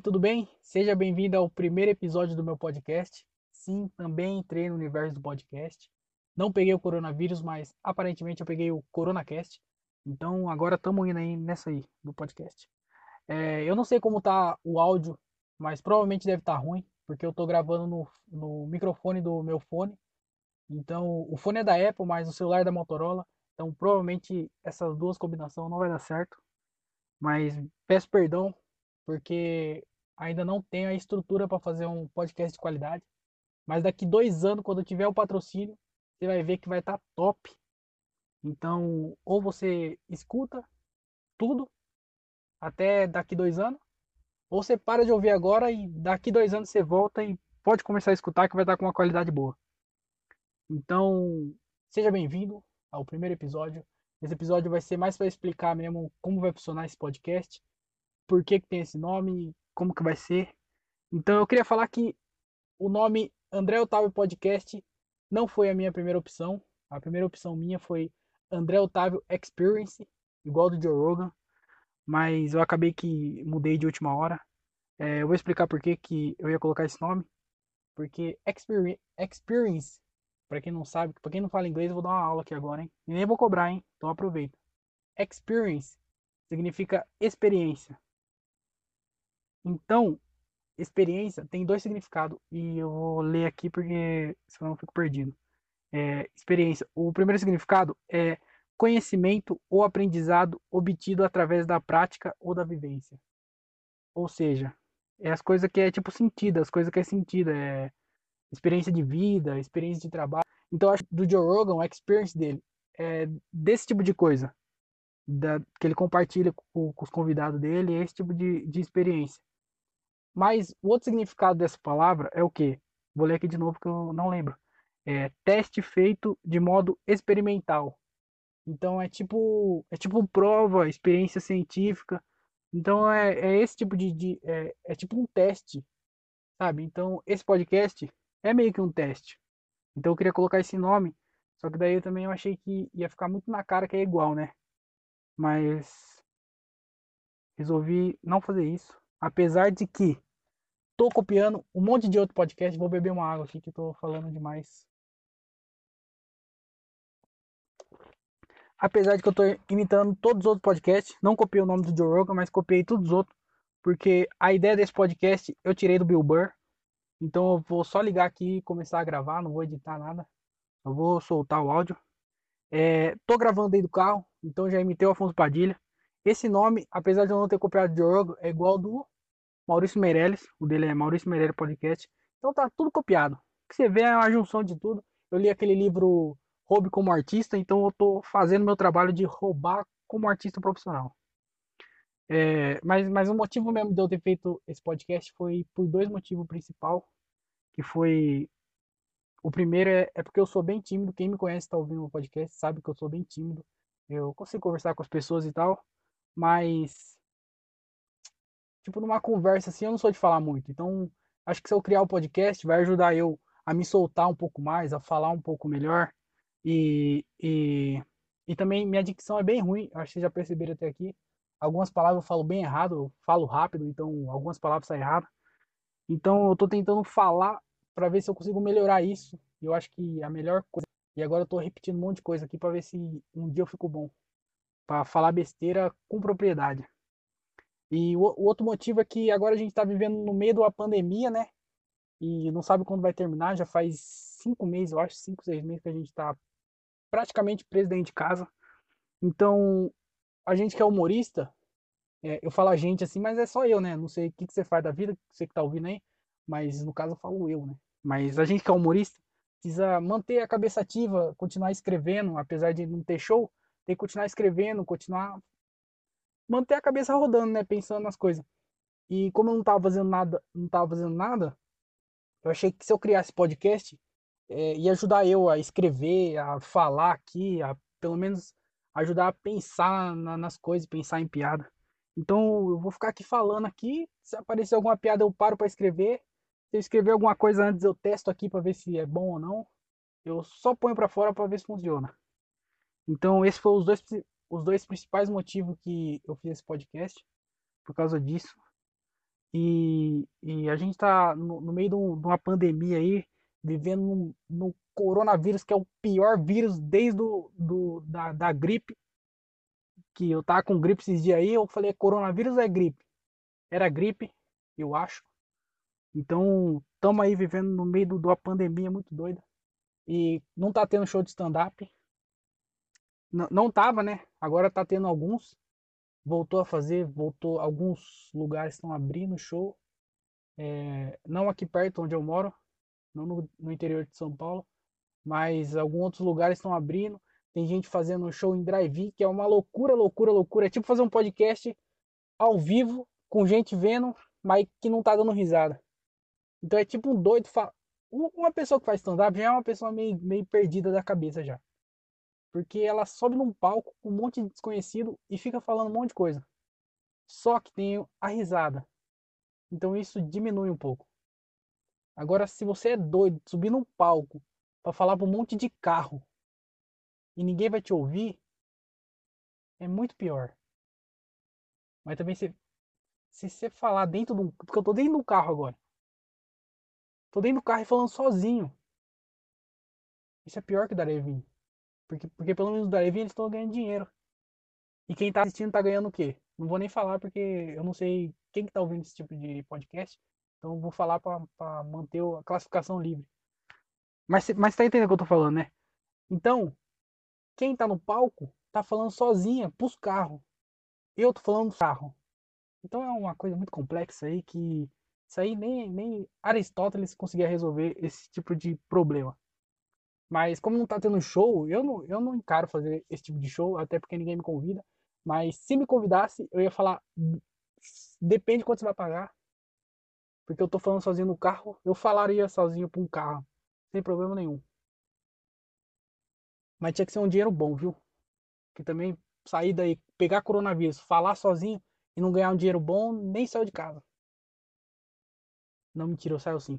tudo bem? Seja bem-vindo ao primeiro episódio do meu podcast. Sim, também entrei no universo do podcast. Não peguei o coronavírus, mas aparentemente eu peguei o CoronaCast. Então agora estamos indo aí nessa aí do podcast. É, eu não sei como tá o áudio, mas provavelmente deve estar tá ruim, porque eu estou gravando no, no microfone do meu fone. Então o fone é da Apple, mas o celular é da Motorola. Então provavelmente essas duas combinações não vai dar certo. Mas peço perdão porque ainda não tenho a estrutura para fazer um podcast de qualidade. Mas daqui dois anos, quando tiver o patrocínio, você vai ver que vai estar tá top. Então, ou você escuta tudo até daqui dois anos, ou você para de ouvir agora e daqui dois anos você volta e pode começar a escutar que vai estar tá com uma qualidade boa. Então, seja bem-vindo ao primeiro episódio. Esse episódio vai ser mais para explicar mesmo como vai funcionar esse podcast por que, que tem esse nome, como que vai ser. Então eu queria falar que o nome André Otávio Podcast não foi a minha primeira opção. A primeira opção minha foi André Otávio Experience, igual do Joe Rogan, mas eu acabei que mudei de última hora. É, eu vou explicar por que, que eu ia colocar esse nome. Porque Experience, experience para quem não sabe, para quem não fala inglês, eu vou dar uma aula aqui agora, hein? E nem vou cobrar, hein? Então aproveita. Experience significa experiência. Então, experiência tem dois significados e eu vou ler aqui porque senão eu fico perdido. É, experiência. O primeiro significado é conhecimento ou aprendizado obtido através da prática ou da vivência. Ou seja, é as coisas que é tipo sentido, as coisas que é sentido, é experiência de vida, experiência de trabalho. Então, acho do Joe Rogan, a experience dele é desse tipo de coisa, da, que ele compartilha com, com os convidados dele, é esse tipo de, de experiência. Mas o outro significado dessa palavra é o quê? Vou ler aqui de novo que eu não lembro. É teste feito de modo experimental. Então é tipo é tipo prova, experiência científica. Então é, é esse tipo de, de é, é tipo um teste, sabe? Então esse podcast é meio que um teste. Então eu queria colocar esse nome, só que daí eu também achei que ia ficar muito na cara que é igual, né? Mas resolvi não fazer isso. Apesar de que tô copiando um monte de outro podcast, vou beber uma água aqui que tô falando demais. Apesar de que eu tô imitando todos os outros podcasts, não copiei o nome do Joe Rogan, mas copiei todos os outros, porque a ideia desse podcast eu tirei do Bill Burr. Então eu vou só ligar aqui e começar a gravar, não vou editar nada. Eu vou soltar o áudio. É, tô gravando aí do carro, então já imitei o Afonso Padilha. Esse nome, apesar de eu não ter copiado de Joe é igual do Maurício Meirelles. O dele é Maurício Meirelles Podcast. Então tá tudo copiado. O que você vê é uma junção de tudo. Eu li aquele livro Roube como Artista, então eu tô fazendo meu trabalho de roubar como artista profissional. É, mas, mas o motivo mesmo de eu ter feito esse podcast foi por dois motivos principais. Que foi. O primeiro é, é porque eu sou bem tímido. Quem me conhece está ouvindo o podcast sabe que eu sou bem tímido. Eu consigo conversar com as pessoas e tal. Mas, tipo, numa conversa assim, eu não sou de falar muito. Então, acho que se eu criar o um podcast, vai ajudar eu a me soltar um pouco mais, a falar um pouco melhor. E, e, e também minha dicção é bem ruim, acho que vocês já perceberam até aqui. Algumas palavras eu falo bem errado, eu falo rápido, então algumas palavras saem erradas. Então eu tô tentando falar para ver se eu consigo melhorar isso. Eu acho que a melhor coisa. E agora eu tô repetindo um monte de coisa aqui para ver se um dia eu fico bom para falar besteira com propriedade. E o, o, outro motivo é que agora a gente está vivendo no meio da pandemia, né? E não sabe quando vai terminar. Já faz cinco meses, eu acho, cinco, seis meses que a gente está praticamente preso dentro de casa. Então, a gente que é humorista, é, eu falo a gente assim, mas é só eu, né? Não sei o que, que você faz da vida, você que tá ouvindo aí, mas no caso eu falo eu, né? Mas a gente que é humorista precisa manter a cabeça ativa, continuar escrevendo, apesar de não ter show, tem que continuar escrevendo, continuar. Manter a cabeça rodando, né? Pensando nas coisas. E como eu não tava fazendo nada, não tava fazendo nada, eu achei que se eu criasse podcast, é, ia ajudar eu a escrever, a falar aqui, a pelo menos ajudar a pensar na, nas coisas, pensar em piada. Então eu vou ficar aqui falando aqui, se aparecer alguma piada eu paro para escrever. Se eu escrever alguma coisa antes eu testo aqui para ver se é bom ou não. Eu só ponho para fora para ver se funciona. Então, esses foram os dois, os dois principais motivos que eu fiz esse podcast, por causa disso. E, e a gente tá no, no meio de, um, de, uma pandemia aí, vivendo no, no, coronavírus, que é o pior vírus desde do, do, da, da gripe. Que eu tava com gripe esses dias aí, eu falei, coronavírus é gripe? Era gripe, eu acho. Então, estamos aí vivendo no meio de uma pandemia muito doida. E não tá tendo show de stand-up. Não, tava, né? Agora tá tendo alguns. Voltou a fazer, voltou. Alguns lugares estão abrindo show. É, não aqui perto onde eu moro, não no, no interior de São Paulo, mas alguns outros lugares estão abrindo. Tem gente fazendo show em drive-in, que é uma loucura, loucura, loucura. É tipo fazer um podcast ao vivo, com gente vendo, mas que não tá dando risada. Então é tipo um doido. Fa... Uma pessoa que faz stand-up já é uma pessoa meio, meio perdida da cabeça já. Porque ela sobe num palco com um monte de desconhecido e fica falando um monte de coisa. Só que tem a risada. Então isso diminui um pouco. Agora, se você é doido, subir num palco para falar para um monte de carro e ninguém vai te ouvir, é muito pior. Mas também se, se você falar dentro do. Porque eu tô dentro do carro agora. Tô dentro do carro e falando sozinho. Isso é pior que o Darevin. Porque, porque pelo menos o Darevin eles estão ganhando dinheiro. E quem tá assistindo tá ganhando o quê? Não vou nem falar porque eu não sei quem que tá ouvindo esse tipo de podcast. Então vou falar para manter a classificação livre. Mas, mas tá entendendo o que eu tô falando, né? Então, quem tá no palco tá falando sozinha pros carros. Eu tô falando carro. Então é uma coisa muito complexa aí que isso aí nem, nem Aristóteles conseguia resolver esse tipo de problema. Mas como não tá tendo show, eu não, eu não encaro fazer esse tipo de show, até porque ninguém me convida. Mas se me convidasse, eu ia falar. Depende de quanto você vai pagar. Porque eu tô falando sozinho no carro, eu falaria sozinho pra um carro. Sem problema nenhum. Mas tinha que ser um dinheiro bom, viu? Que também sair daí, pegar coronavírus, falar sozinho e não ganhar um dinheiro bom, nem saiu de casa. Não, mentira, eu saio sim.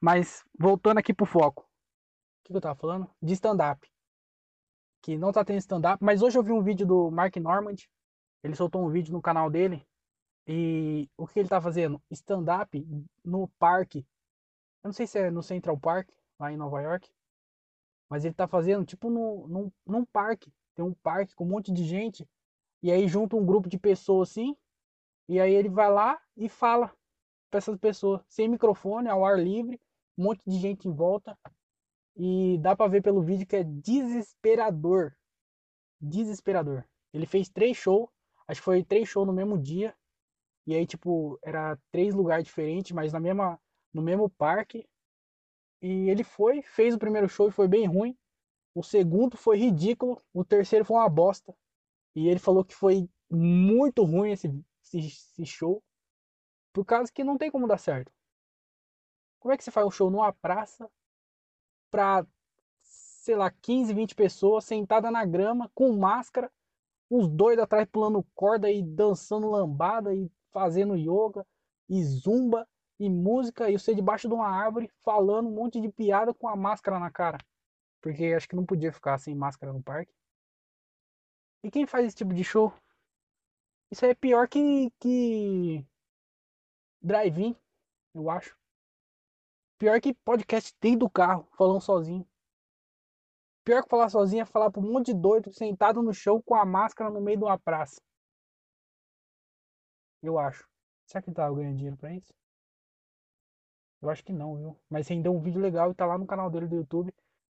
Mas, voltando aqui pro foco. O que, eu tava falando? De stand-up. Que não tá tendo stand-up, mas hoje eu vi um vídeo do Mark Normand. Ele soltou um vídeo no canal dele. E o que ele tá fazendo? Stand-up no parque. Eu não sei se é no Central Park, lá em Nova York. Mas ele tá fazendo tipo no, num, num parque. Tem um parque com um monte de gente. E aí junta um grupo de pessoas assim. E aí ele vai lá e fala para essas pessoas, sem microfone, ao ar livre, um monte de gente em volta. E dá para ver pelo vídeo que é desesperador. Desesperador. Ele fez três shows, acho que foi três shows no mesmo dia. E aí, tipo, era três lugares diferentes, mas na mesma, no mesmo parque. E ele foi, fez o primeiro show e foi bem ruim. O segundo foi ridículo. O terceiro foi uma bosta. E ele falou que foi muito ruim esse, esse, esse show. Por causa que não tem como dar certo. Como é que você faz um show numa praça pra, sei lá, 15, 20 pessoas sentada na grama, com máscara, os dois atrás pulando corda e dançando lambada e fazendo yoga e zumba e música e você debaixo de uma árvore falando um monte de piada com a máscara na cara. Porque acho que não podia ficar sem máscara no parque. E quem faz esse tipo de show? Isso é pior que, que drive-in, eu acho. Pior que podcast dentro do carro, falando sozinho. Pior que falar sozinho é falar pra um monte de doido sentado no chão com a máscara no meio de uma praça. Eu acho. Será que tava ganhando dinheiro pra isso? Eu acho que não, viu? Mas rendeu um vídeo legal e tá lá no canal dele do YouTube.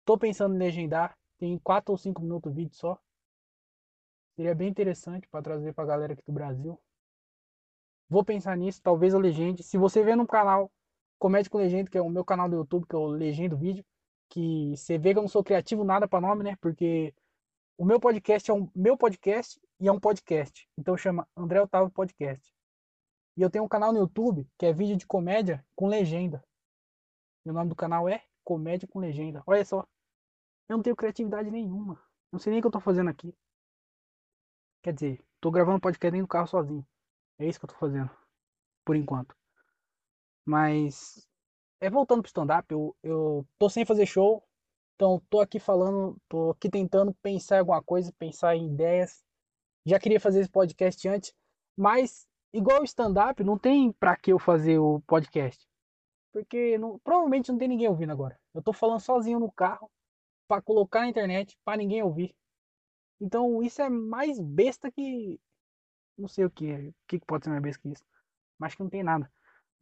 Tô pensando em legendar. Tem 4 ou 5 minutos o vídeo só. Seria bem interessante para trazer pra galera aqui do Brasil. Vou pensar nisso, talvez a legende. Se você vê no canal Comédia com Legenda, que é o meu canal do YouTube, que eu legendo vídeo, que você vê que eu não sou criativo nada para nome, né? Porque o meu podcast é um meu podcast e é um podcast. Então chama André Otávio Podcast. E eu tenho um canal no YouTube que é vídeo de comédia com legenda. E o nome do canal é Comédia com Legenda. Olha só. Eu não tenho criatividade nenhuma. Não sei nem o que eu tô fazendo aqui. Quer dizer, tô gravando podcast dentro do carro sozinho. É isso que eu tô fazendo. Por enquanto. Mas. É voltando pro stand-up, eu, eu tô sem fazer show. Então tô aqui falando, tô aqui tentando pensar em alguma coisa, pensar em ideias. Já queria fazer esse podcast antes, mas igual o stand-up, não tem pra que eu fazer o podcast. Porque não, provavelmente não tem ninguém ouvindo agora. Eu tô falando sozinho no carro para colocar na internet para ninguém ouvir. Então isso é mais besta que. Não sei o que. O que pode ser mais besta que isso. Mas que não tem nada.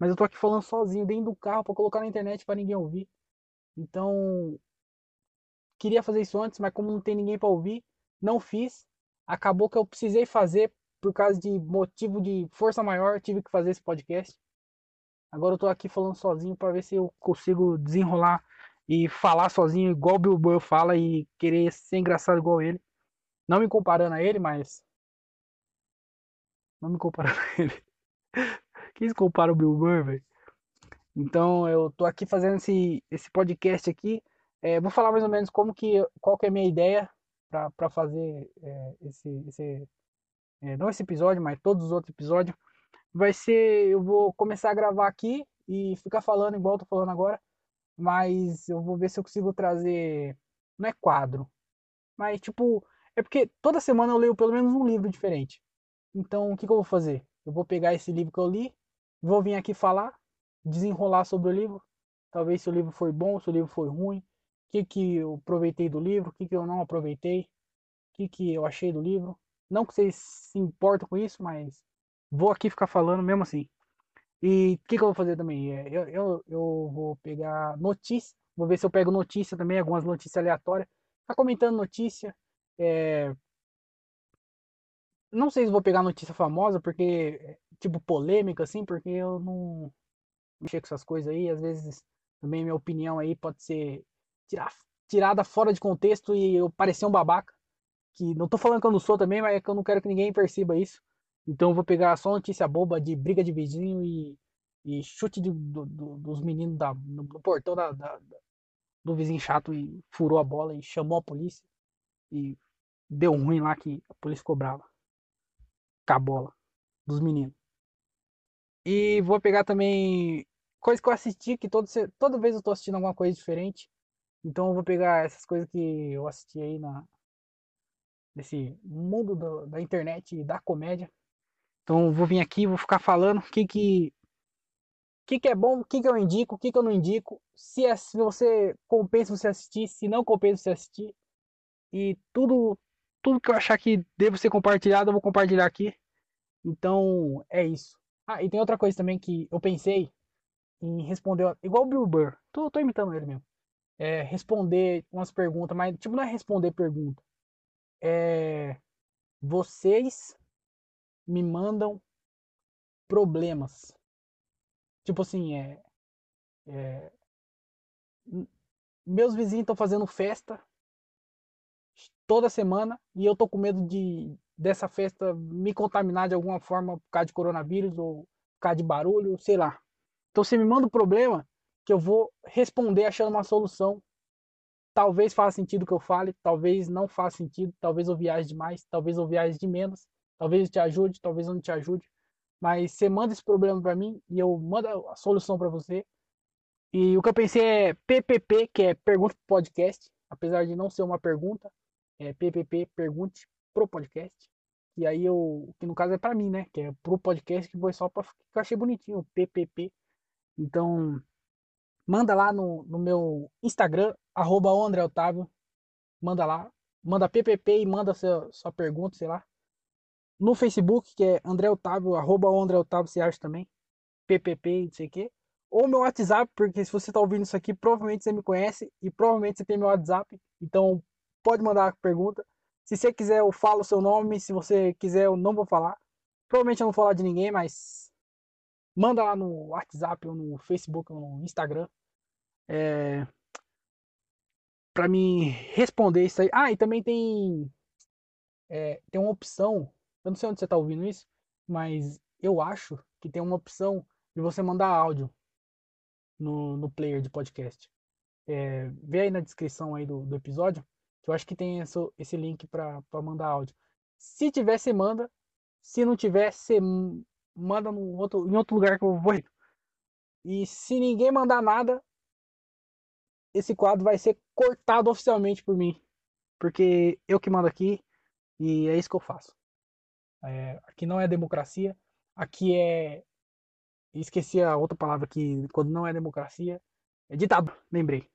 Mas eu tô aqui falando sozinho dentro do carro para colocar na internet para ninguém ouvir. Então. Queria fazer isso antes, mas como não tem ninguém para ouvir, não fiz. Acabou que eu precisei fazer por causa de motivo de força maior, tive que fazer esse podcast. Agora eu tô aqui falando sozinho para ver se eu consigo desenrolar e falar sozinho igual o Bill Burr fala e querer ser engraçado igual ele. Não me comparando a ele, mas. Não me comparando a ele. Quem se compara o Bill Burr, velho? Então eu tô aqui fazendo esse, esse podcast aqui. É, vou falar mais ou menos como que, qual que é a minha ideia para fazer é, esse, esse é, não esse episódio, mas todos os outros episódios. Vai ser, eu vou começar a gravar aqui e ficar falando igual tô falando agora, mas eu vou ver se eu consigo trazer, não é quadro, mas tipo, é porque toda semana eu leio pelo menos um livro diferente. Então, o que, que eu vou fazer? Eu vou pegar esse livro que eu li, vou vir aqui falar, desenrolar sobre o livro, talvez se o livro foi bom, se o livro foi ruim, o que, que eu aproveitei do livro, o que, que eu não aproveitei, o que, que eu achei do livro. Não que vocês se importam com isso, mas vou aqui ficar falando mesmo assim. E o que, que eu vou fazer também? É, eu, eu, eu vou pegar notícia, vou ver se eu pego notícia também, algumas notícias aleatórias. Tá comentando notícia, é... Não sei se vou pegar notícia famosa, porque, tipo, polêmica, assim, porque eu não mexer com essas coisas aí. Às vezes, também minha opinião aí pode ser tirar, tirada fora de contexto e eu parecer um babaca. Que não tô falando que eu não sou também, mas é que eu não quero que ninguém perceba isso. Então vou pegar só notícia boba de briga de vizinho e, e chute de, do, do, dos meninos da, no, no portão da, da, do vizinho chato e furou a bola e chamou a polícia. E deu ruim lá que a polícia cobrava. Com a bola dos meninos. E vou pegar também coisas que eu assisti, que todo, toda vez eu tô assistindo alguma coisa diferente. Então eu vou pegar essas coisas que eu assisti aí na nesse mundo do, da internet e da comédia. Então eu vou vir aqui, vou ficar falando o que que que, que é bom, o que, que eu indico, o que, que eu não indico, se, é, se você compensa você assistir, se não compensa você assistir. E tudo tudo que eu achar que deve ser compartilhado, eu vou compartilhar aqui. Então, é isso. Ah, e tem outra coisa também que eu pensei em responder, igual o Bill Burr. Tô, tô imitando ele mesmo. É, responder umas perguntas, mas tipo, não é responder pergunta. É, vocês me mandam problemas. Tipo assim, é, é meus vizinhos estão fazendo festa toda semana e eu tô com medo de dessa festa me contaminar de alguma forma por causa de coronavírus ou por causa de barulho, sei lá. Então você me manda um problema que eu vou responder achando uma solução. Talvez faça sentido o que eu fale, talvez não faça sentido, talvez eu viaje demais, talvez eu viaje de menos, talvez eu te ajude, talvez eu não te ajude. Mas você manda esse problema para mim e eu mando a solução para você. E o que eu pensei é PPP, que é Pergunta pro Podcast, apesar de não ser uma pergunta, é, PPP, pergunte pro podcast. E aí eu, que no caso é para mim, né? Que é pro podcast que foi só para que eu achei bonitinho, PPP. Então, manda lá no, no meu Instagram, André Otávio. Manda lá, manda PPP e manda sua, sua pergunta, sei lá. No Facebook, que é André Otávio, arroba André Otávio, você acha também. PPP, não sei o quê. Ou meu WhatsApp, porque se você tá ouvindo isso aqui, provavelmente você me conhece e provavelmente você tem meu WhatsApp. Então, pode mandar a pergunta. Se você quiser, eu falo o seu nome. Se você quiser, eu não vou falar. Provavelmente eu não vou falar de ninguém, mas manda lá no WhatsApp, ou no Facebook, ou no Instagram. É... Pra me responder isso aí. Ah, e também tem. É, tem uma opção. Eu não sei onde você tá ouvindo isso, mas eu acho que tem uma opção de você mandar áudio no, no player de podcast. É, vê aí na descrição aí do, do episódio que eu acho que tem esse, esse link para mandar áudio. Se tiver, você manda. Se não tiver, você manda no outro, em outro lugar que eu vou. E se ninguém mandar nada, esse quadro vai ser cortado oficialmente por mim. Porque eu que mando aqui e é isso que eu faço. É, aqui não é democracia. Aqui é. Esqueci a outra palavra que quando não é democracia. É ditadura, lembrei.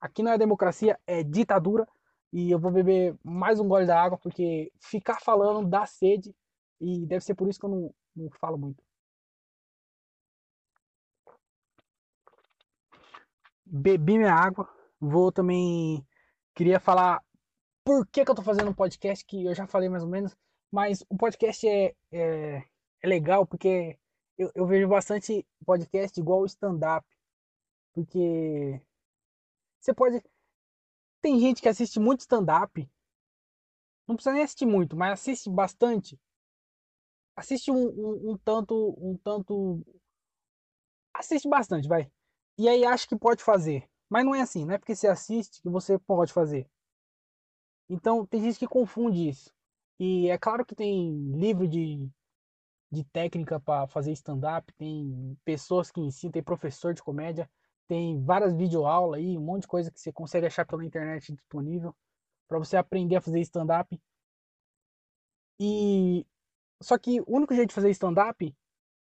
Aqui não é democracia, é ditadura. E eu vou beber mais um gole da água, porque ficar falando dá sede. E deve ser por isso que eu não, não falo muito. Bebi minha água. Vou também. Queria falar por que, que eu tô fazendo um podcast, que eu já falei mais ou menos. Mas o podcast é, é, é legal porque eu, eu vejo bastante podcast igual stand-up. Porque você pode. Tem gente que assiste muito stand-up. Não precisa nem assistir muito, mas assiste bastante. Assiste um, um, um tanto. Um tanto. Assiste bastante, vai. E aí acha que pode fazer. Mas não é assim, não é porque você assiste que você pode fazer. Então tem gente que confunde isso. E é claro que tem livro de, de técnica para fazer stand-up, tem pessoas que ensinam, tem professor de comédia, tem várias videoaulas aí, um monte de coisa que você consegue achar pela internet disponível para você aprender a fazer stand-up. E só que o único jeito de fazer stand-up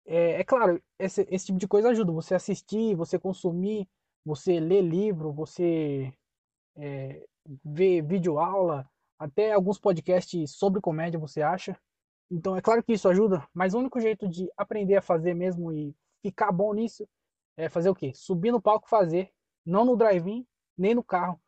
é, é, claro, esse, esse tipo de coisa ajuda você assistir, você consumir, você ler livro, você é, ver videoaula, até alguns podcasts sobre comédia você acha. Então é claro que isso ajuda, mas o único jeito de aprender a fazer mesmo e ficar bom nisso é fazer o quê? Subir no palco fazer, não no drive-in, nem no carro,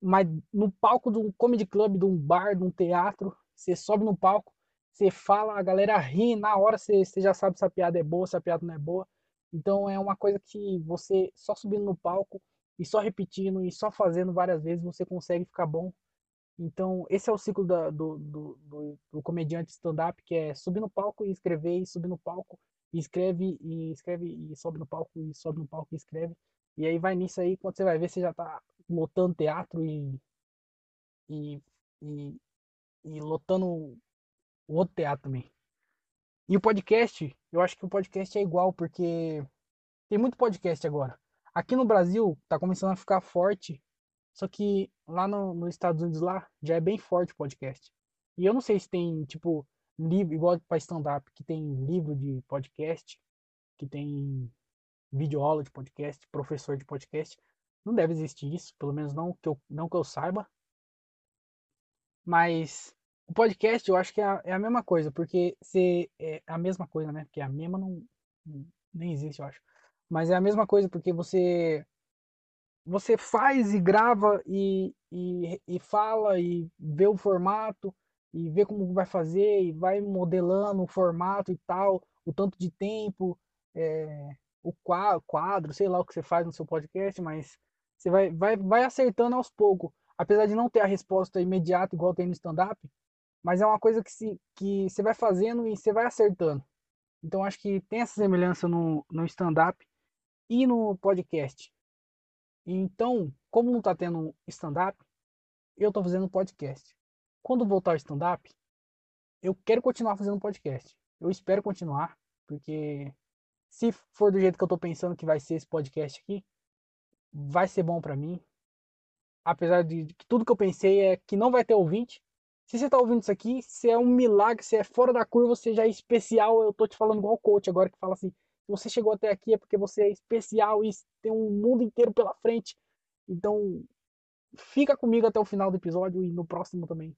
mas no palco de um comedy club, de um bar, de um teatro, você sobe no palco, você fala, a galera ri, na hora você, você já sabe se a piada é boa, se a piada não é boa. Então é uma coisa que você só subindo no palco e só repetindo e só fazendo várias vezes você consegue ficar bom. Então esse é o ciclo da, do, do, do, do comediante stand-up, que é subir no palco e escrever, e subir no palco e escreve, e escreve, e sobe no palco, e sobe no palco e escreve. E aí vai nisso aí, quando você vai ver, você já tá lotando teatro e, e, e, e lotando o outro teatro também. E o podcast, eu acho que o podcast é igual, porque tem muito podcast agora. Aqui no Brasil tá começando a ficar forte, só que lá no, nos Estados Unidos lá já é bem forte o podcast. E eu não sei se tem, tipo, livro, igual para stand-up, que tem livro de podcast, que tem videoaula de podcast, professor de podcast. Não deve existir isso, pelo menos não que eu, não que eu saiba. Mas o podcast eu acho que é a, é a mesma coisa, porque se é a mesma coisa, né? Porque a mesma não, nem existe, eu acho. Mas é a mesma coisa porque você você faz e grava e, e, e fala e vê o formato e vê como vai fazer e vai modelando o formato e tal, o tanto de tempo, é, o quadro, sei lá o que você faz no seu podcast, mas você vai, vai, vai acertando aos poucos. Apesar de não ter a resposta imediata igual tem no stand-up, mas é uma coisa que, se, que você vai fazendo e você vai acertando. Então acho que tem essa semelhança no, no stand-up e no podcast. Então, como não está tendo stand-up, eu estou fazendo podcast. Quando voltar ao stand-up, eu quero continuar fazendo podcast. Eu espero continuar, porque se for do jeito que eu estou pensando que vai ser esse podcast aqui, vai ser bom para mim. Apesar de que tudo que eu pensei é que não vai ter ouvinte. Se você está ouvindo isso aqui, se é um milagre, se é fora da curva, você já é especial. Eu tô te falando igual o coach agora que fala assim: você chegou até aqui é porque você é especial e tem um mundo inteiro pela frente. Então, fica comigo até o final do episódio e no próximo também.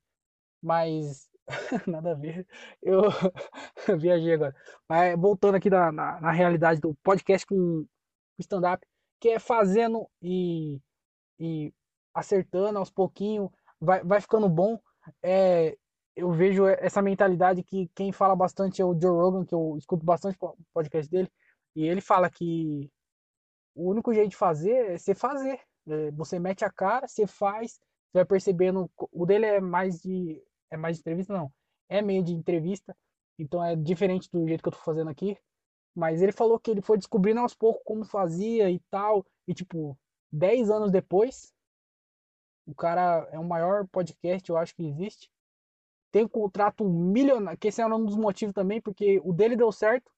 Mas, nada a ver. Eu viajei agora. Mas voltando aqui na, na, na realidade do podcast com stand-up, que é fazendo e, e acertando aos pouquinhos, vai, vai ficando bom. É, eu vejo essa mentalidade que quem fala bastante é o Joe Rogan, que eu escuto bastante o podcast dele, e ele fala que o único jeito de fazer é você fazer. É, você mete a cara, você faz, você vai percebendo. O dele é mais de. É mais de entrevista, não. É meio de entrevista. Então é diferente do jeito que eu tô fazendo aqui. Mas ele falou que ele foi descobrindo aos poucos como fazia e tal. E tipo, 10 anos depois, o cara é o maior podcast, eu acho que existe tem um contrato milionário, que esse é um dos motivos também, porque o dele deu certo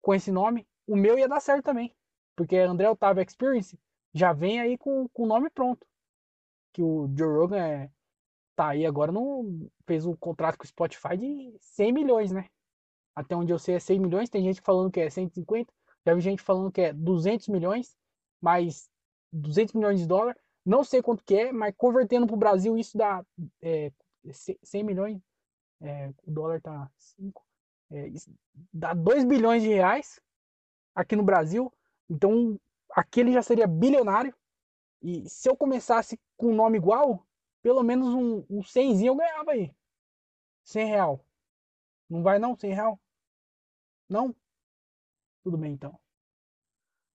com esse nome, o meu ia dar certo também, porque André Otávio Experience já vem aí com o nome pronto, que o Joe Rogan é, tá aí agora, não fez um contrato com o Spotify de 100 milhões, né? Até onde eu sei é 100 milhões. Tem gente falando que é 150. Já vi gente falando que é 200 milhões. Mais 200 milhões de dólares. Não sei quanto que é, mas convertendo para o Brasil isso dá é, 100 milhões. É, o dólar tá 5. É, dá 2 bilhões de reais aqui no Brasil. Então aqui ele já seria bilionário. E se eu começasse com um nome igual, pelo menos um, um 100 eu ganhava aí. 100 real. Não vai não? 100 real? Não? Tudo bem então.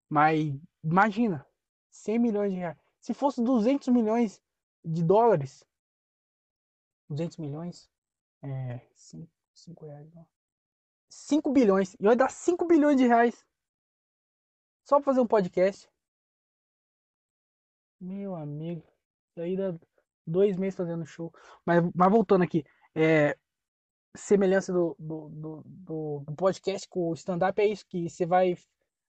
Mas imagina, 100 milhões de reais. Se fosse 200 milhões de dólares, 200 milhões, é, 5, 5 reais, não. 5 bilhões. E vai dar 5 bilhões de reais. Só pra fazer um podcast. Meu amigo. Isso aí dá dois meses fazendo show. Mas, mas voltando aqui. É, semelhança do, do, do, do, podcast com o stand-up é isso, que você vai,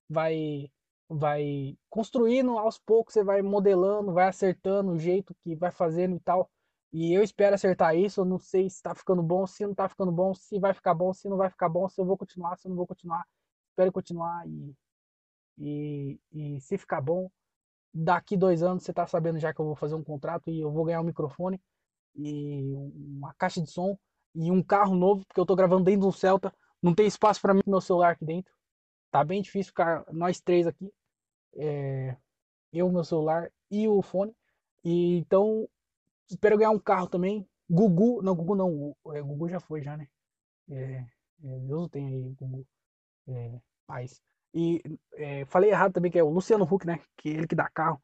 vai, vai construindo aos poucos, você vai modelando, vai acertando o jeito que vai fazendo e tal. E eu espero acertar isso, eu não sei se tá ficando bom, se não tá ficando bom, se vai ficar bom, se não vai ficar bom, se eu vou continuar, se eu não vou continuar. Espero continuar e, e, e se ficar bom, daqui dois anos você tá sabendo já que eu vou fazer um contrato e eu vou ganhar um microfone e uma caixa de som e um carro novo, porque eu tô gravando dentro de um Celta, não tem espaço para mim meu celular aqui dentro. Tá bem difícil ficar nós três aqui. É, eu, meu celular e o fone. E então espero ganhar um carro também. Gugu, não, Gugu não, é, Gugu já foi já, né? É, é, Deus tem aí, Gugu. É, paz. E é, falei errado também que é o Luciano Huck, né? Que é ele que dá carro,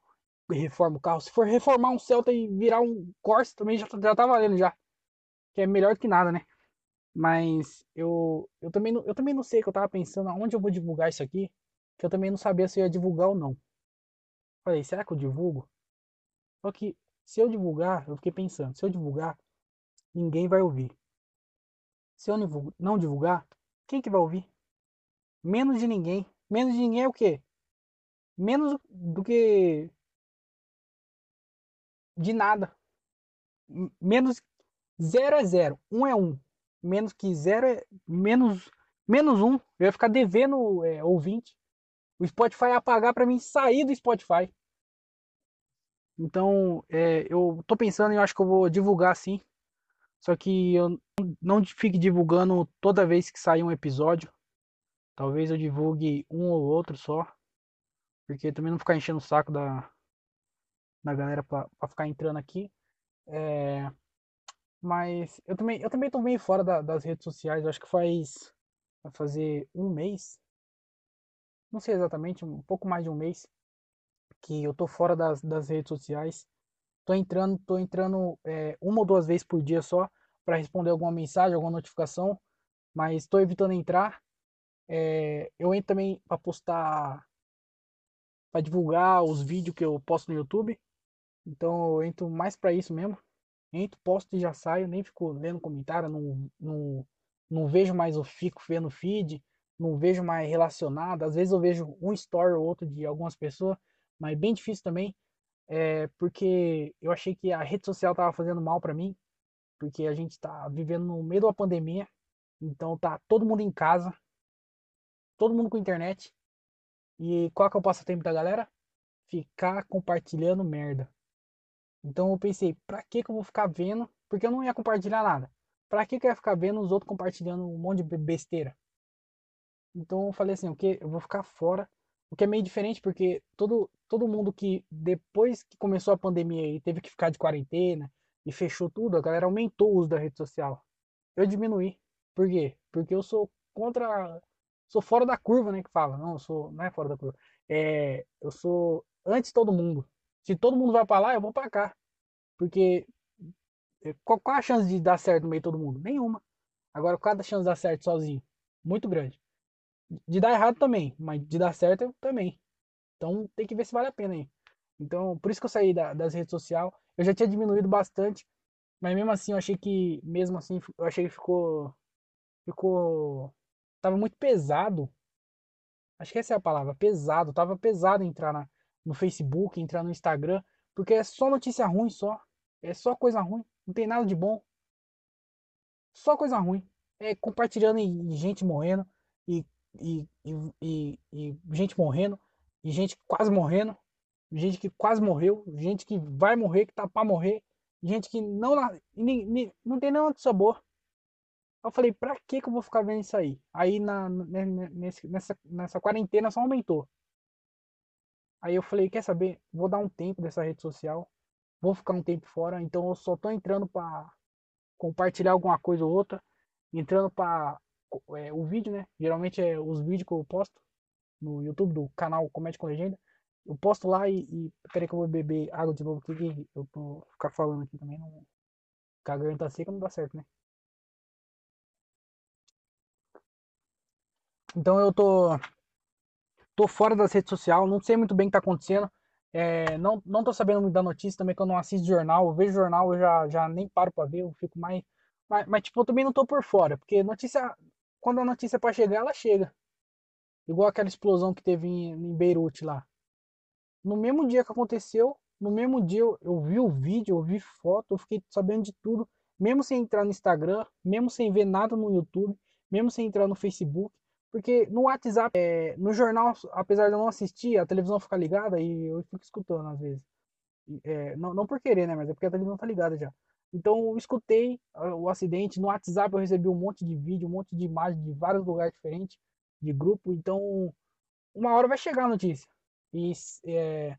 reforma o carro. Se for reformar um Celta e virar um Corsa também já, já tá valendo já que é melhor que nada, né? Mas eu, eu, também, não, eu também não sei que eu tava pensando aonde eu vou divulgar isso aqui, que eu também não sabia se eu ia divulgar ou não. Falei, será que eu divulgo? Só que se eu divulgar, eu fiquei pensando, se eu divulgar, ninguém vai ouvir. Se eu não divulgar, quem que vai ouvir? Menos de ninguém. Menos de ninguém é o quê? Menos do que de nada. Menos 0 é 0, 1 é 1. Menos que 0 é menos, menos 1. Eu ia ficar devendo é, ouvinte. O Spotify ia apagar para mim sair do Spotify. Então, é, eu tô pensando e acho que eu vou divulgar sim. Só que eu não fique divulgando toda vez que sair um episódio. Talvez eu divulgue um ou outro só. Porque também não ficar enchendo o saco da, da galera pra, pra ficar entrando aqui. É, mas eu também, eu também tô meio fora da, das redes sociais. Eu acho que faz. Vai fazer um mês. Não sei exatamente, um pouco mais de um mês. Que eu tô fora das, das redes sociais. Tô entrando, tô entrando é, uma ou duas vezes por dia só. para responder alguma mensagem, alguma notificação. Mas tô evitando entrar. É, eu entro também para postar. para divulgar os vídeos que eu posto no YouTube. Então eu entro mais para isso mesmo entro, posto e já saio, nem fico lendo comentário, não, não, não vejo mais o fico vendo feed, não vejo mais relacionado. Às vezes eu vejo um story ou outro de algumas pessoas, mas bem difícil também, é, porque eu achei que a rede social tava fazendo mal para mim, porque a gente tá vivendo no meio da pandemia, então tá todo mundo em casa, todo mundo com internet. E qual que é o passatempo da galera? Ficar compartilhando merda. Então eu pensei, pra que, que eu vou ficar vendo? Porque eu não ia compartilhar nada. Pra que, que eu ia ficar vendo os outros compartilhando um monte de besteira? Então eu falei assim, o que? Eu vou ficar fora. O que é meio diferente porque todo, todo mundo que depois que começou a pandemia e teve que ficar de quarentena e fechou tudo, a galera aumentou o uso da rede social. Eu diminuí. Por quê? Porque eu sou contra. Sou fora da curva, né? Que fala. Não, eu sou. Não é fora da curva. É, eu sou antes todo mundo. Se todo mundo vai para lá, eu vou para cá. Porque é, qual, qual, a chance de dar certo no meio de todo mundo? Nenhuma. Agora, qual a chance de dar certo sozinho? Muito grande. De dar errado também, mas de dar certo também. Então tem que ver se vale a pena aí. Então, por isso que eu saí da, das redes sociais. Eu já tinha diminuído bastante, mas mesmo assim eu achei que, mesmo assim, eu achei que ficou. Ficou. Tava muito pesado. Acho que essa é a palavra, pesado. Tava pesado entrar na, no Facebook, entrar no Instagram, porque é só notícia ruim só. É só coisa ruim, não tem nada de bom. Só coisa ruim. é, compartilhando e, gente morrendo, e, e, e, e, gente morrendo, e gente quase morrendo, gente que quase morreu, gente que vai morrer, que tá pra morrer, gente que não, nem, nem, não tem nenhum sabor. Eu falei, pra que que eu vou ficar vendo isso aí? Aí na, nesse, nessa, nessa quarentena só aumentou. Aí eu falei, quer saber? Vou dar um tempo dessa rede social. Vou ficar um tempo fora, então eu só tô entrando para compartilhar alguma coisa ou outra, entrando para é, o vídeo, né? Geralmente é os vídeos que eu posto no YouTube do canal Comédia com Legenda. Eu posto lá e, e peraí que eu vou beber água de novo aqui, eu tô ficar falando aqui também, não, com a garganta seca não dá certo, né? Então eu tô tô fora das redes sociais, não sei muito bem o que tá acontecendo. É, não, não tô sabendo muito da notícia também, que eu não assisto jornal. Eu vejo jornal, eu já, já nem paro pra ver, eu fico mais. Mas, mas, tipo, eu também não tô por fora, porque notícia. Quando a notícia é pra chegar, ela chega. Igual aquela explosão que teve em, em Beirute lá. No mesmo dia que aconteceu, no mesmo dia eu, eu vi o vídeo, eu vi foto, eu fiquei sabendo de tudo, mesmo sem entrar no Instagram, mesmo sem ver nada no YouTube, mesmo sem entrar no Facebook. Porque no WhatsApp, é, no jornal, apesar de eu não assistir, a televisão fica ligada e eu fico escutando às vezes. É, não, não por querer, né? Mas é porque a televisão tá ligada já. Então eu escutei o acidente. No WhatsApp eu recebi um monte de vídeo, um monte de imagem de vários lugares diferentes, de grupo. Então, uma hora vai chegar a notícia. E é,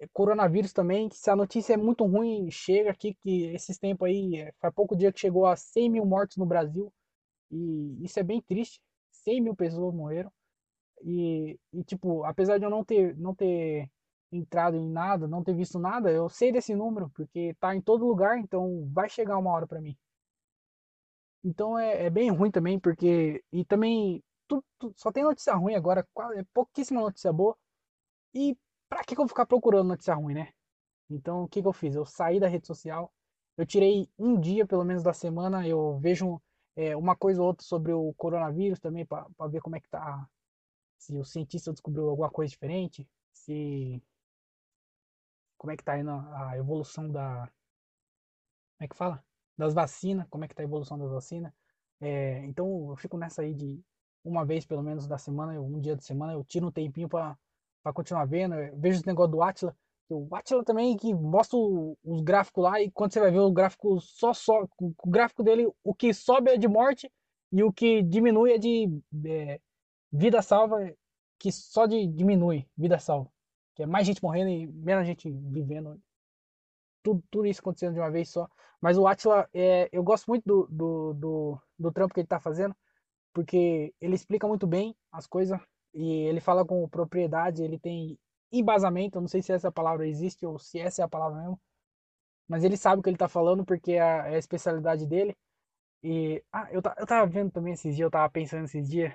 é, coronavírus também, se a notícia é muito ruim, chega aqui que esses tempos aí, é, faz pouco dia que chegou a 100 mil mortos no Brasil. E isso é bem triste. 100 mil pessoas morreram. E, e, tipo, apesar de eu não ter, não ter entrado em nada, não ter visto nada, eu sei desse número, porque tá em todo lugar, então vai chegar uma hora para mim. Então é, é, bem ruim também, porque. E também. Tudo, tudo, só tem notícia ruim agora, é pouquíssima notícia boa. E pra que, que eu vou ficar procurando notícia ruim, né? Então o que, que eu fiz? Eu saí da rede social, eu tirei um dia pelo menos da semana, eu vejo é, uma coisa ou outra sobre o coronavírus também, para ver como é que tá. Se o cientista descobriu alguma coisa diferente, se. Como é que tá indo a evolução da. Como é que fala? Das vacinas, como é que tá a evolução das vacinas. É, então eu fico nessa aí de uma vez pelo menos da semana, um dia de semana, eu tiro um tempinho para continuar vendo. Eu vejo esse negócio do Atila, o Atila também que mostra os gráficos lá e quando você vai ver o gráfico só só o gráfico dele o que sobe é de morte e o que diminui é de é, vida salva que só de diminui vida salva. Que é mais gente morrendo e menos gente vivendo. Tudo, tudo isso acontecendo de uma vez só. Mas o Atila é, eu gosto muito do, do, do, do trampo que ele está fazendo porque ele explica muito bem as coisas e ele fala com propriedade ele tem embasamento, não sei se essa palavra existe ou se essa é a palavra mesmo, mas ele sabe o que ele tá falando porque é a, é a especialidade dele. E ah, eu, eu tava vendo também esses dias, eu tava pensando esses dias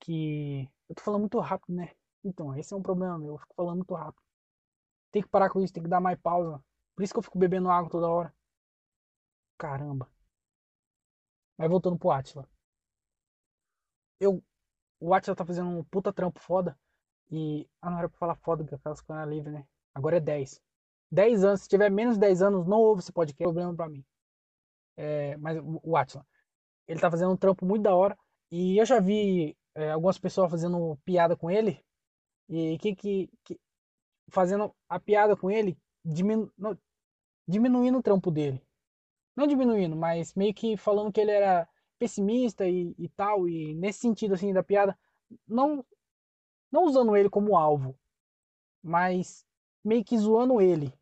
que eu tô falando muito rápido, né? Então, esse é um problema meu, eu fico falando muito rápido. Tem que parar com isso, tem que dar mais pausa. Por isso que eu fico bebendo água toda hora. Caramba. Mas voltando pro Atila. Eu, o Atila tá fazendo um puta trampo foda. E. Ah, não era pra falar foda que aquelas coisas livre, né? Agora é 10. 10 anos, se tiver menos de 10 anos, não ouve esse podcast, é problema pra mim. É, mas o Atila, ele tá fazendo um trampo muito da hora. E eu já vi é, algumas pessoas fazendo piada com ele. E que, que, que fazendo a piada com ele, diminu, não, diminuindo o trampo dele. Não diminuindo, mas meio que falando que ele era pessimista e, e tal. E nesse sentido, assim, da piada, não não usando ele como alvo, mas meio que zoando ele.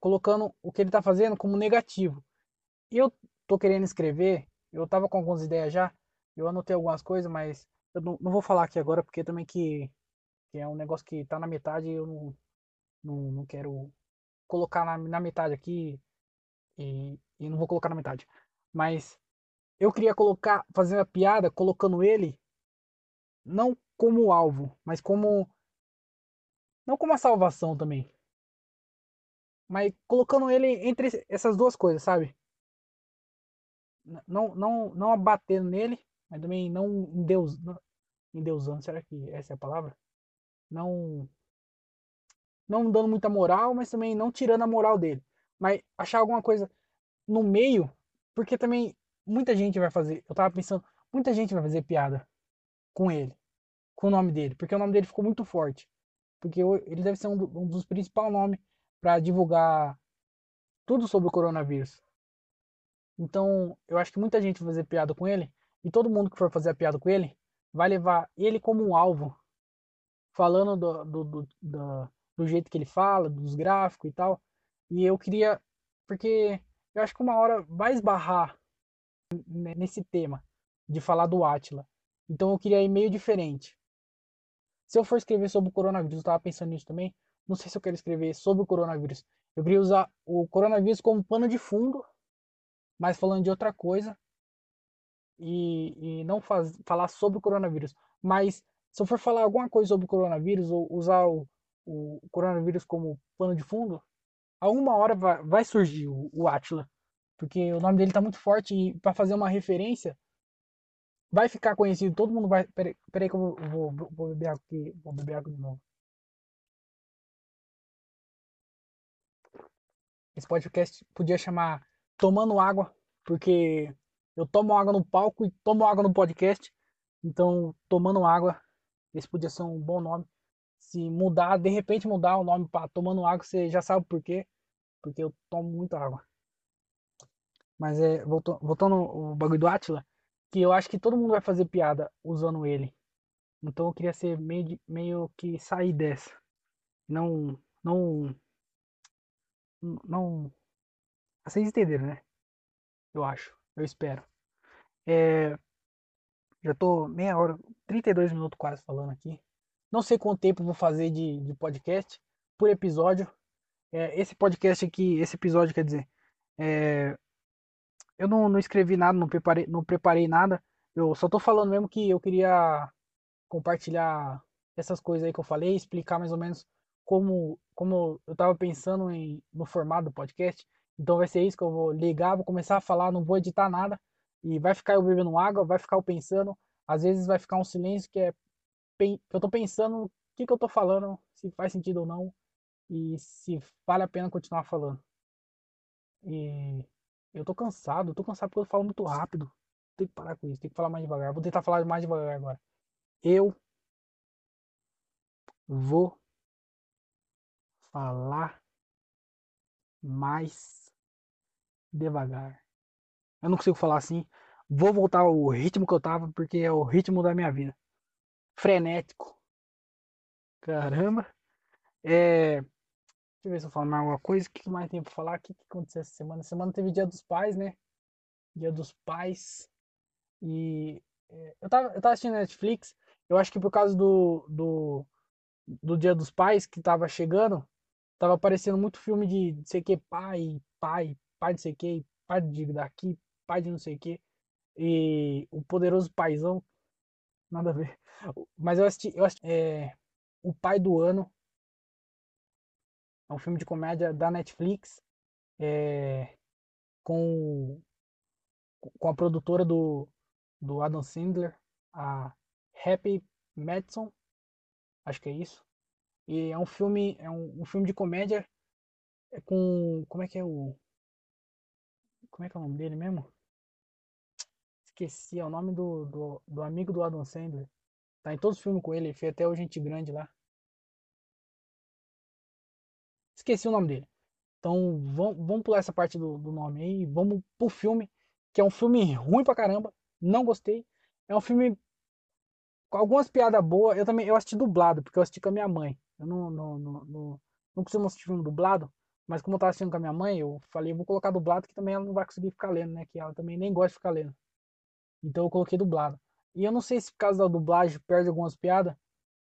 Colocando o que ele tá fazendo como negativo. Eu tô querendo escrever, eu tava com algumas ideias já, eu anotei algumas coisas, mas eu não, não vou falar aqui agora, porque também que, que, é um negócio que tá na metade eu não, não, não quero colocar na, na metade aqui e, e não vou colocar na metade. Mas eu queria colocar, fazer a piada colocando ele não como alvo, mas como não como a salvação também. Mas colocando ele entre essas duas coisas, sabe? Não não não abatendo nele, mas também não endeus, endeusando, será que essa é a palavra? Não não dando muita moral, mas também não tirando a moral dele. Mas achar alguma coisa no meio, porque também muita gente vai fazer. Eu tava pensando, muita gente vai fazer piada com ele, com o nome dele, porque o nome dele ficou muito forte. Porque ele deve ser um, um dos principais nomes para divulgar tudo sobre o coronavírus. Então, eu acho que muita gente vai fazer piada com ele, e todo mundo que for fazer a piada com ele vai levar ele como um alvo, falando do, do, do, do, do jeito que ele fala, dos gráficos e tal. E eu queria, porque eu acho que uma hora vai esbarrar nesse tema de falar do Atila. Então eu queria ir meio diferente. Se eu for escrever sobre o coronavírus, eu tava pensando nisso também. Não sei se eu quero escrever sobre o coronavírus. Eu queria usar o coronavírus como pano de fundo, mas falando de outra coisa. E, e não faz, falar sobre o coronavírus. Mas se eu for falar alguma coisa sobre o coronavírus, ou usar o, o coronavírus como pano de fundo, alguma hora vai, vai surgir o, o Atila. Porque o nome dele tá muito forte e para fazer uma referência, vai ficar conhecido. Todo mundo vai. Peraí, peraí que eu vou, vou, vou beber água aqui. Vou beber água de novo. Esse podcast podia chamar Tomando Água, porque eu tomo água no palco e tomo água no podcast. Então, Tomando Água, esse podia ser um bom nome. Se mudar, de repente mudar o nome para Tomando Água, você já sabe por quê. Porque eu tomo muita água. Mas é, voltando, voltando o bagulho do Atila, que eu acho que todo mundo vai fazer piada usando ele. Então eu queria ser meio, meio que sair dessa. Não, não, não. Vocês entenderam, né? Eu acho, eu espero. É, já tô meia hora, 32 minutos quase falando aqui. Não sei quanto tempo vou fazer de, de podcast por episódio. É, esse podcast aqui, esse episódio quer dizer, é, eu não, não escrevi nada, não preparei, não preparei nada. Eu só tô falando mesmo que eu queria compartilhar essas coisas aí que eu falei, explicar mais ou menos como, como eu tava pensando em, no formato do podcast. Então vai ser isso que eu vou ligar, vou começar a falar, não vou editar nada. E vai ficar eu bebendo água, vai ficar eu pensando. Às vezes vai ficar um silêncio que é que eu tô pensando o que, que eu tô falando, se faz sentido ou não. E se vale a pena continuar falando. E eu tô cansado, tô cansado porque eu falo muito rápido. Tem que parar com isso, tem que falar mais devagar. Vou tentar falar mais devagar agora. Eu vou falar mais devagar. Eu não consigo falar assim. Vou voltar ao ritmo que eu tava, porque é o ritmo da minha vida. Frenético. Caramba. É. Deixa eu ver se eu falo mais alguma coisa. O que mais tem pra falar? O que, que aconteceu essa semana? Semana teve Dia dos Pais, né? Dia dos Pais. E é, eu, tava, eu tava assistindo Netflix. Eu acho que por causa do, do, do Dia dos Pais que tava chegando, tava aparecendo muito filme de não sei que, pai, pai, pai de sei que, pai de daqui, pai de não sei que. E o Poderoso Paizão. Nada a ver. Mas eu assisti, eu assisti é, O Pai do Ano é um filme de comédia da Netflix. É, com, com a produtora do, do Adam Sandler, a Happy Madison. Acho que é isso. E é um filme, é um, um filme de comédia é com. Como é que é o. Como é que é o nome dele mesmo? Esqueci, é o nome do, do, do amigo do Adam Sandler. Tá em todos os filmes com ele, ele fez até o Gente Grande lá. Esqueci o nome dele. Então vamos, vamos pular essa parte do, do nome aí. Vamos pro filme, que é um filme ruim pra caramba. Não gostei. É um filme com algumas piadas boas. Eu também eu assisti dublado, porque eu assisti com a minha mãe. Eu não, não, não, não, não costumo assistir filme dublado. Mas como eu tava assistindo com a minha mãe, eu falei, vou colocar dublado, que também ela não vai conseguir ficar lendo, né? Que ela também nem gosta de ficar lendo. Então eu coloquei dublado. E eu não sei se por causa da dublagem perde algumas piadas,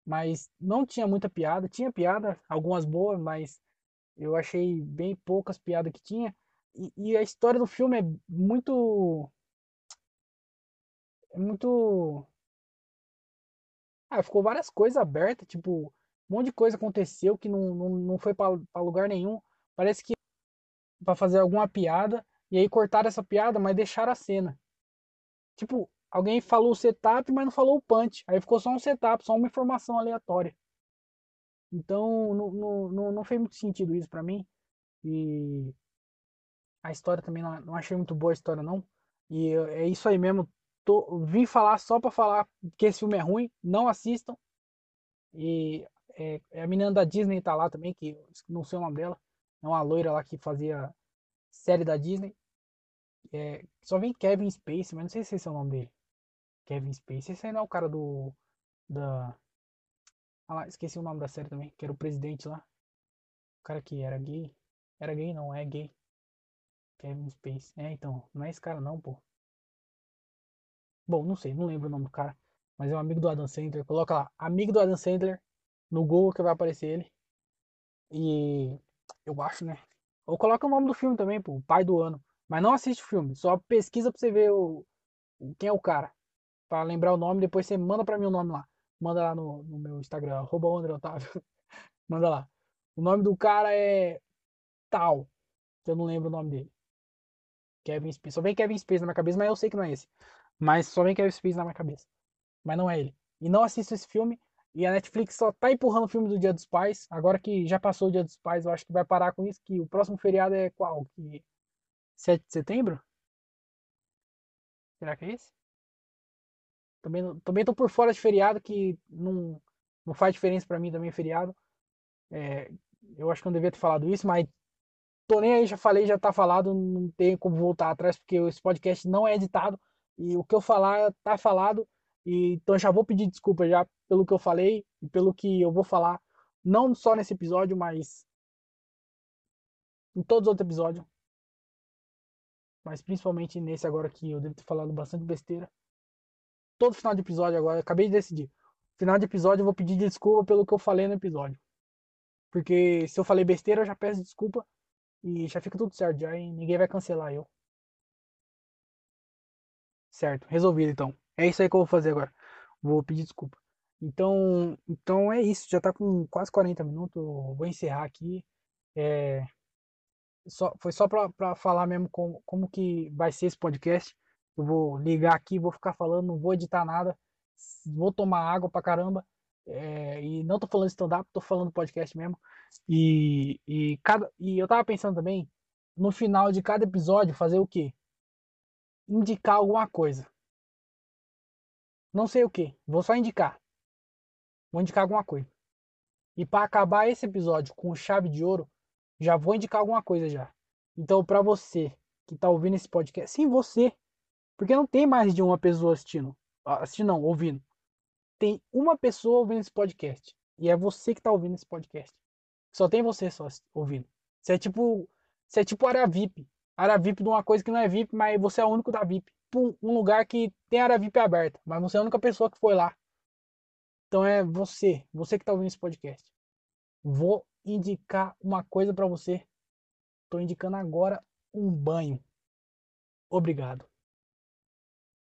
mas não tinha muita piada. Tinha piada, algumas boas, mas eu achei bem poucas piadas que tinha. E, e, a história do filme é muito. É muito. Ah, ficou várias coisas abertas, tipo, um monte de coisa aconteceu que não, não, não foi para lugar nenhum. Parece que para fazer alguma piada, e aí cortaram essa piada, mas deixaram a cena. Tipo, alguém falou o setup, mas não falou o punch. Aí ficou só um setup, só uma informação aleatória. Então não, não, não fez muito sentido isso para mim. E a história também não, não achei muito boa a história não. E é isso aí mesmo. Tô, vim falar só pra falar que esse filme é ruim. Não assistam. E é, é a menina da Disney tá lá também, que não sei o nome dela. É uma loira lá que fazia série da Disney. É, só vem Kevin Space, mas não sei se esse é o nome dele. Kevin Space. Esse aí não é o cara do. Da. Ah lá, esqueci o nome da série também, que era o presidente lá. O cara que era gay. Era gay não, é gay. Kevin Space. É, então, não é esse cara não, pô. Bom, não sei, não lembro o nome do cara. Mas é um amigo do Adam Sandler. Coloca lá, amigo do Adam Sandler no Google que vai aparecer ele. E eu acho, né? Ou coloca o nome do filme também, pô, pai do ano. Mas não assiste o filme, só pesquisa pra você ver o, quem é o cara. Pra lembrar o nome, depois você manda pra mim o nome lá. Manda lá no, no meu Instagram, arroba André Otávio. manda lá. O nome do cara é tal. Eu não lembro o nome dele. Kevin Space. Só vem Kevin Space na minha cabeça, mas eu sei que não é esse. Mas só vem Kevin Space na minha cabeça. Mas não é ele. E não assisto esse filme. E a Netflix só tá empurrando o filme do Dia dos Pais. Agora que já passou o Dia dos Pais, eu acho que vai parar com isso. Que o próximo feriado é qual? Que 7 de setembro? Será que é esse? Também, também tô por fora de feriado, que não, não faz diferença para mim também feriado. É, eu acho que não devia ter falado isso, mas tô nem aí, já falei, já tá falado, não tem como voltar atrás, porque esse podcast não é editado. E o que eu falar tá falado. E, então já vou pedir desculpa já pelo que eu falei e pelo que eu vou falar, não só nesse episódio, mas em todos os outros episódios. Mas principalmente nesse agora que eu devo ter falado bastante besteira. Todo final de episódio agora, acabei de decidir. Final de episódio eu vou pedir desculpa pelo que eu falei no episódio. Porque se eu falei besteira, eu já peço desculpa e já fica tudo certo já e ninguém vai cancelar eu. Certo, resolvido então. É isso aí que eu vou fazer agora. Vou pedir desculpa. Então, então é isso. Já tá com quase 40 minutos. Vou encerrar aqui. É, só, foi só para falar mesmo como, como que vai ser esse podcast. Eu vou ligar aqui, vou ficar falando, não vou editar nada. Vou tomar água pra caramba. É, e não tô falando stand-up, tô falando podcast mesmo. E, e, cada, e eu tava pensando também, no final de cada episódio, fazer o quê? Indicar alguma coisa. Não sei o que, vou só indicar. Vou indicar alguma coisa. E para acabar esse episódio com chave de ouro, já vou indicar alguma coisa já. Então, para você que tá ouvindo esse podcast, sim, você, porque não tem mais de uma pessoa assistindo, assistindo não, ouvindo. Tem uma pessoa ouvindo esse podcast e é você que tá ouvindo esse podcast. Só tem você só ouvindo. Você é tipo, você é tipo área VIP. Área VIP de uma coisa que não é VIP, mas você é o único da VIP um lugar que tem área VIP aberta, mas você é a única pessoa que foi lá. Então é você, você que está ouvindo esse podcast. Vou indicar uma coisa para você. Estou indicando agora um banho. Obrigado.